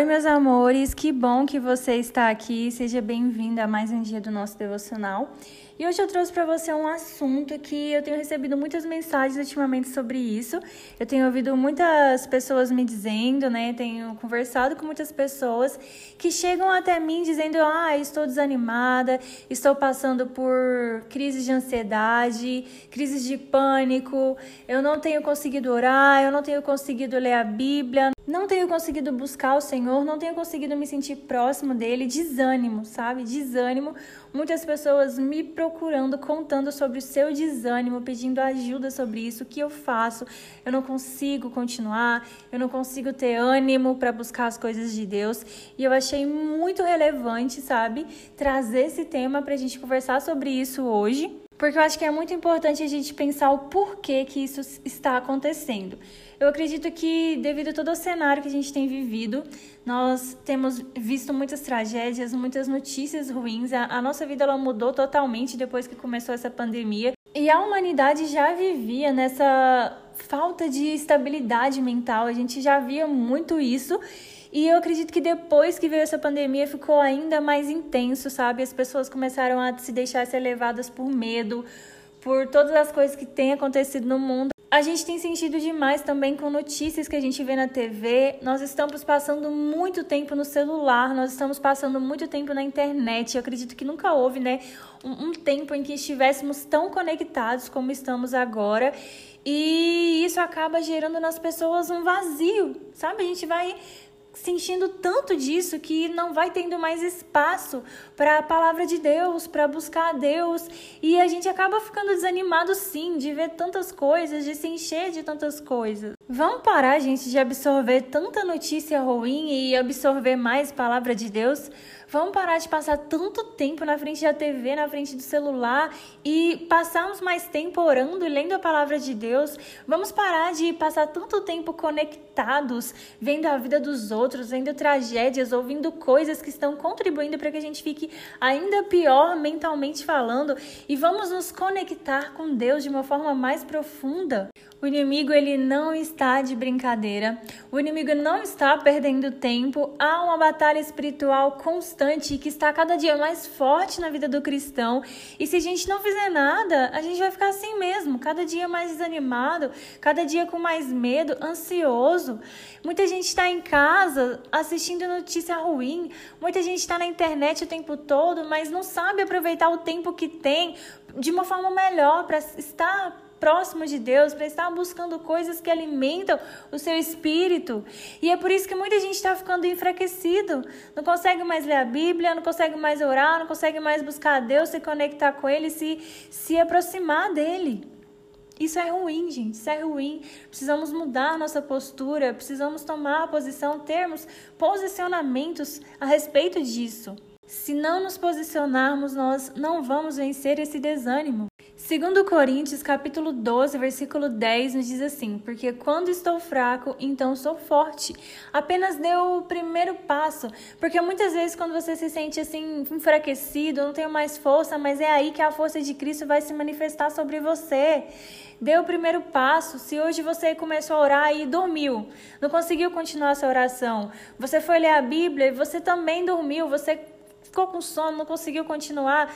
Oi, meus amores, que bom que você está aqui. Seja bem-vindo a mais um dia do nosso devocional. E hoje eu trouxe para você um assunto que eu tenho recebido muitas mensagens ultimamente sobre isso. Eu tenho ouvido muitas pessoas me dizendo, né? Tenho conversado com muitas pessoas que chegam até mim dizendo: "Ah, estou desanimada, estou passando por crises de ansiedade, crises de pânico, eu não tenho conseguido orar, eu não tenho conseguido ler a Bíblia, não tenho conseguido buscar o Senhor, não tenho conseguido me sentir próximo dele, desânimo, sabe? Desânimo. Muitas pessoas me procurando, contando sobre o seu desânimo, pedindo ajuda sobre isso, o que eu faço? Eu não consigo continuar, eu não consigo ter ânimo para buscar as coisas de Deus. E eu achei muito relevante, sabe, trazer esse tema para a gente conversar sobre isso hoje porque eu acho que é muito importante a gente pensar o porquê que isso está acontecendo. Eu acredito que, devido a todo o cenário que a gente tem vivido, nós temos visto muitas tragédias, muitas notícias ruins. A, a nossa vida ela mudou totalmente depois que começou essa pandemia. E a humanidade já vivia nessa falta de estabilidade mental, a gente já via muito isso. E eu acredito que depois que veio essa pandemia ficou ainda mais intenso, sabe? As pessoas começaram a se deixar ser levadas por medo, por todas as coisas que têm acontecido no mundo. A gente tem sentido demais também com notícias que a gente vê na TV. Nós estamos passando muito tempo no celular, nós estamos passando muito tempo na internet. Eu acredito que nunca houve, né, um, um tempo em que estivéssemos tão conectados como estamos agora. E isso acaba gerando nas pessoas um vazio, sabe? A gente vai sentindo tanto disso que não vai tendo mais espaço para a palavra de Deus, para buscar a Deus, e a gente acaba ficando desanimado sim de ver tantas coisas, de se encher de tantas coisas. Vamos parar, gente, de absorver tanta notícia ruim e absorver mais palavra de Deus? Vamos parar de passar tanto tempo na frente da TV, na frente do celular e passarmos mais tempo orando e lendo a palavra de Deus. Vamos parar de passar tanto tempo conectados, vendo a vida dos outros, vendo tragédias, ouvindo coisas que estão contribuindo para que a gente fique ainda pior mentalmente falando e vamos nos conectar com Deus de uma forma mais profunda. O inimigo ele não está de brincadeira. O inimigo não está perdendo tempo. Há uma batalha espiritual constante que está cada dia mais forte na vida do cristão. E se a gente não fizer nada, a gente vai ficar assim mesmo, cada dia mais desanimado, cada dia com mais medo, ansioso. Muita gente está em casa assistindo notícia ruim. Muita gente está na internet o tempo todo, mas não sabe aproveitar o tempo que tem de uma forma melhor para estar próximo de Deus, para estar buscando coisas que alimentam o seu espírito. E é por isso que muita gente está ficando enfraquecido. Não consegue mais ler a Bíblia, não consegue mais orar, não consegue mais buscar a Deus, se conectar com Ele, se, se aproximar dele. Isso é ruim, gente. Isso é ruim. Precisamos mudar nossa postura, precisamos tomar posição, termos posicionamentos a respeito disso. Se não nos posicionarmos, nós não vamos vencer esse desânimo. Segundo Coríntios, capítulo 12, versículo 10, nos diz assim: Porque quando estou fraco, então sou forte. Apenas deu o primeiro passo. Porque muitas vezes, quando você se sente assim, enfraquecido, não tenho mais força, mas é aí que a força de Cristo vai se manifestar sobre você. Dê o primeiro passo. Se hoje você começou a orar e dormiu, não conseguiu continuar essa oração, você foi ler a Bíblia e você também dormiu, você ficou com sono, não conseguiu continuar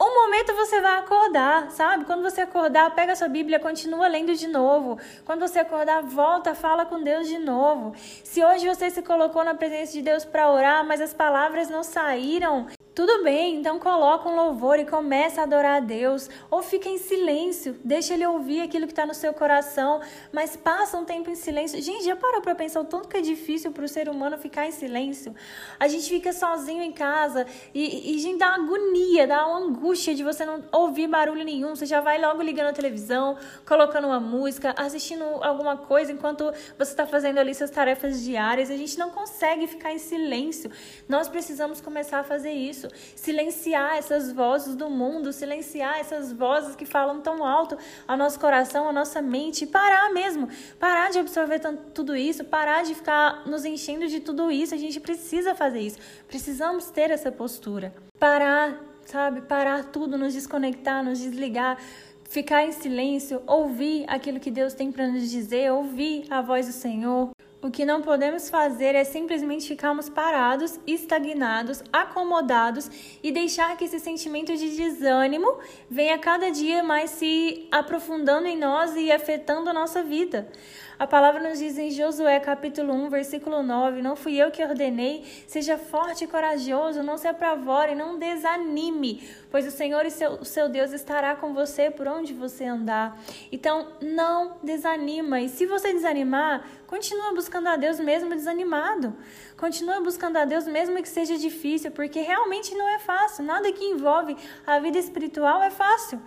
um momento você vai acordar, sabe? Quando você acordar, pega sua Bíblia, continua lendo de novo. Quando você acordar, volta, fala com Deus de novo. Se hoje você se colocou na presença de Deus para orar, mas as palavras não saíram, tudo bem, então coloca um louvor e começa a adorar a Deus. Ou fica em silêncio, deixa ele ouvir aquilo que está no seu coração, mas passa um tempo em silêncio. Gente, já parou para pensar o tanto que é difícil para o ser humano ficar em silêncio? A gente fica sozinho em casa e, e gente dá uma agonia, dá uma angústia de você não ouvir barulho nenhum. Você já vai logo ligando a televisão, colocando uma música, assistindo alguma coisa enquanto você está fazendo ali suas tarefas diárias. A gente não consegue ficar em silêncio. Nós precisamos começar a fazer isso isso, silenciar essas vozes do mundo, silenciar essas vozes que falam tão alto ao nosso coração, à nossa mente, parar mesmo, parar de absorver tanto, tudo isso, parar de ficar nos enchendo de tudo isso. A gente precisa fazer isso, precisamos ter essa postura, parar, sabe, parar tudo, nos desconectar, nos desligar ficar em silêncio, ouvir aquilo que Deus tem para nos dizer, ouvir a voz do Senhor, O que não podemos fazer é simplesmente ficarmos parados, estagnados, acomodados e deixar que esse sentimento de desânimo venha cada dia mais se aprofundando em nós e afetando a nossa vida. A palavra nos diz em Josué capítulo 1, versículo 9: Não fui eu que ordenei, seja forte e corajoso, não se apavore, não desanime, pois o Senhor e seu, o seu Deus estará com você por onde você andar. Então, não desanima. E se você desanimar, continua buscando a Deus mesmo desanimado. Continua buscando a Deus mesmo que seja difícil, porque realmente não é fácil. Nada que envolve a vida espiritual é fácil.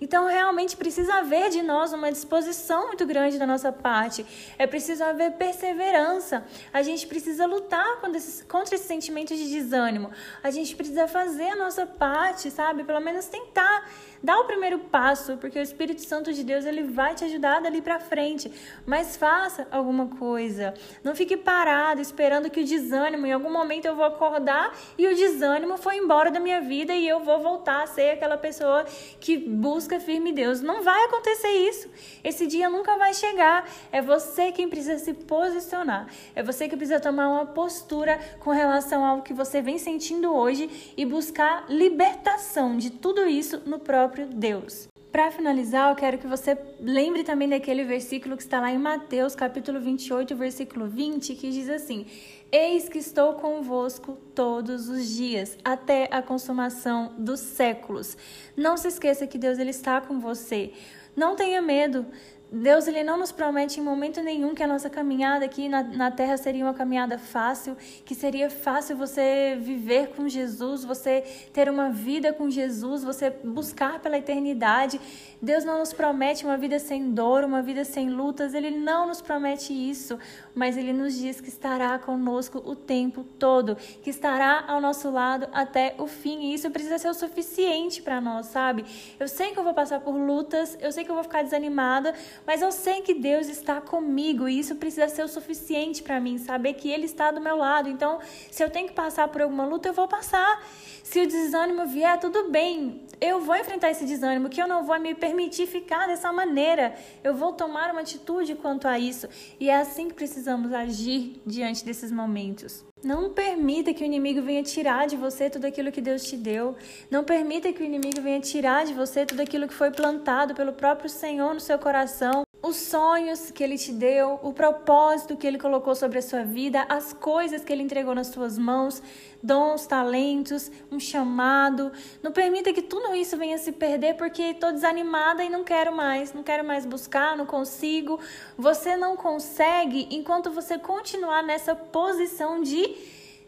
Então, realmente precisa haver de nós uma disposição muito grande da nossa parte. É preciso haver perseverança. A gente precisa lutar contra esse, contra esse sentimento de desânimo. A gente precisa fazer a nossa parte, sabe? Pelo menos tentar dar o primeiro passo, porque o Espírito Santo de Deus ele vai te ajudar dali para frente. Mas faça alguma coisa. Não fique parado esperando que o desânimo, em algum momento eu vou acordar e o desânimo foi embora da minha vida e eu vou voltar a ser aquela pessoa que busca firme Deus. Não vai acontecer isso. Esse dia nunca vai chegar. É você quem precisa se posicionar. É você que precisa tomar uma postura com relação ao que você vem sentindo hoje e buscar libertação de tudo isso no próprio Deus. Para finalizar, eu quero que você lembre também daquele versículo que está lá em Mateus, capítulo 28, versículo 20, que diz assim: Eis que estou convosco todos os dias, até a consumação dos séculos. Não se esqueça que Deus ele está com você. Não tenha medo. Deus ele não nos promete em momento nenhum que a nossa caminhada aqui na, na terra seria uma caminhada fácil, que seria fácil você viver com Jesus, você ter uma vida com Jesus, você buscar pela eternidade. Deus não nos promete uma vida sem dor, uma vida sem lutas, Ele não nos promete isso, mas Ele nos diz que estará conosco o tempo todo, que estará ao nosso lado até o fim, e isso precisa ser o suficiente para nós, sabe? Eu sei que eu vou passar por lutas, eu sei que eu vou ficar desanimada, mas eu sei que Deus está comigo e isso precisa ser o suficiente para mim, saber que Ele está do meu lado. Então, se eu tenho que passar por alguma luta, eu vou passar. Se o desânimo vier, tudo bem. Eu vou enfrentar esse desânimo, que eu não vou me permitir ficar dessa maneira. Eu vou tomar uma atitude quanto a isso. E é assim que precisamos agir diante desses momentos. Não permita que o inimigo venha tirar de você tudo aquilo que Deus te deu. Não permita que o inimigo venha tirar de você tudo aquilo que foi plantado pelo próprio Senhor no seu coração os sonhos que ele te deu, o propósito que ele colocou sobre a sua vida, as coisas que ele entregou nas suas mãos, dons, talentos, um chamado. Não permita que tudo isso venha se perder porque estou desanimada e não quero mais, não quero mais buscar, não consigo. Você não consegue enquanto você continuar nessa posição de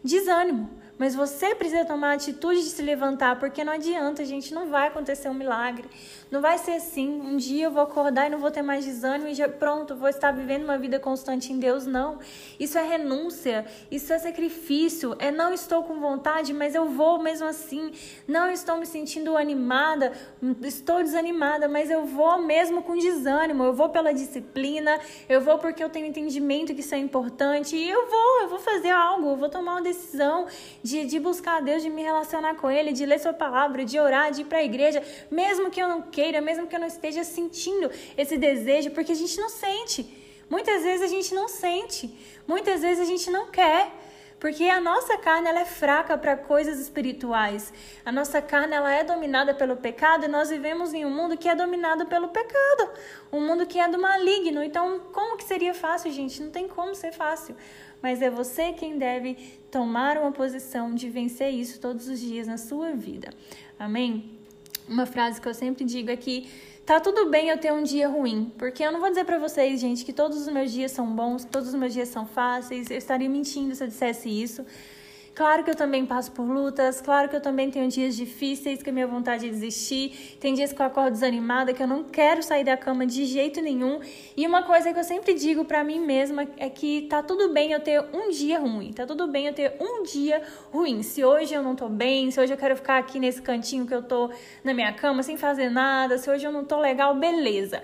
desânimo. Mas você precisa tomar a atitude de se levantar, porque não adianta, gente, não vai acontecer um milagre. Não vai ser assim, um dia eu vou acordar e não vou ter mais desânimo e já pronto, vou estar vivendo uma vida constante em Deus, não. Isso é renúncia, isso é sacrifício, é não estou com vontade, mas eu vou mesmo assim. Não estou me sentindo animada, estou desanimada, mas eu vou mesmo com desânimo. Eu vou pela disciplina, eu vou porque eu tenho entendimento que isso é importante e eu vou, eu vou fazer algo, eu vou tomar uma decisão de de, de buscar a Deus, de me relacionar com Ele, de ler Sua palavra, de orar, de ir para a igreja, mesmo que eu não queira, mesmo que eu não esteja sentindo esse desejo, porque a gente não sente. Muitas vezes a gente não sente, muitas vezes a gente não quer. Porque a nossa carne ela é fraca para coisas espirituais. A nossa carne ela é dominada pelo pecado e nós vivemos em um mundo que é dominado pelo pecado, um mundo que é do maligno. Então, como que seria fácil, gente? Não tem como ser fácil mas é você quem deve tomar uma posição de vencer isso todos os dias na sua vida. Amém? Uma frase que eu sempre digo é que tá tudo bem eu ter um dia ruim, porque eu não vou dizer para vocês, gente, que todos os meus dias são bons, todos os meus dias são fáceis. Eu estaria mentindo se eu dissesse isso. Claro que eu também passo por lutas, claro que eu também tenho dias difíceis, que a minha vontade é desistir, tem dias que eu acordo desanimada, que eu não quero sair da cama de jeito nenhum. E uma coisa que eu sempre digo para mim mesma é que tá tudo bem eu ter um dia ruim, tá tudo bem eu ter um dia ruim. Se hoje eu não tô bem, se hoje eu quero ficar aqui nesse cantinho que eu tô na minha cama sem fazer nada, se hoje eu não tô legal, beleza.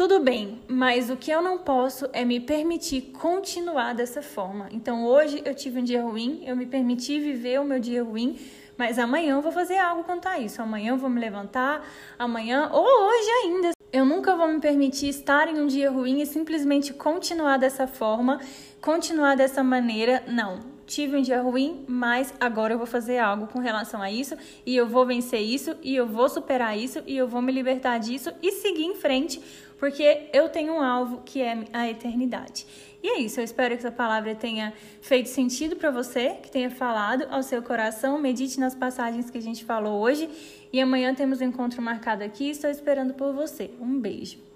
Tudo bem, mas o que eu não posso é me permitir continuar dessa forma. Então hoje eu tive um dia ruim, eu me permiti viver o meu dia ruim, mas amanhã eu vou fazer algo quanto a isso. Amanhã eu vou me levantar, amanhã ou hoje ainda Eu nunca vou me permitir estar em um dia ruim e simplesmente continuar dessa forma, continuar dessa maneira. Não. Tive um dia ruim, mas agora eu vou fazer algo com relação a isso e eu vou vencer isso e eu vou superar isso e eu vou me libertar disso e seguir em frente, porque eu tenho um alvo que é a eternidade. E é isso, eu espero que essa palavra tenha feito sentido para você, que tenha falado ao seu coração. Medite nas passagens que a gente falou hoje e amanhã temos um encontro marcado aqui. Estou esperando por você. Um beijo.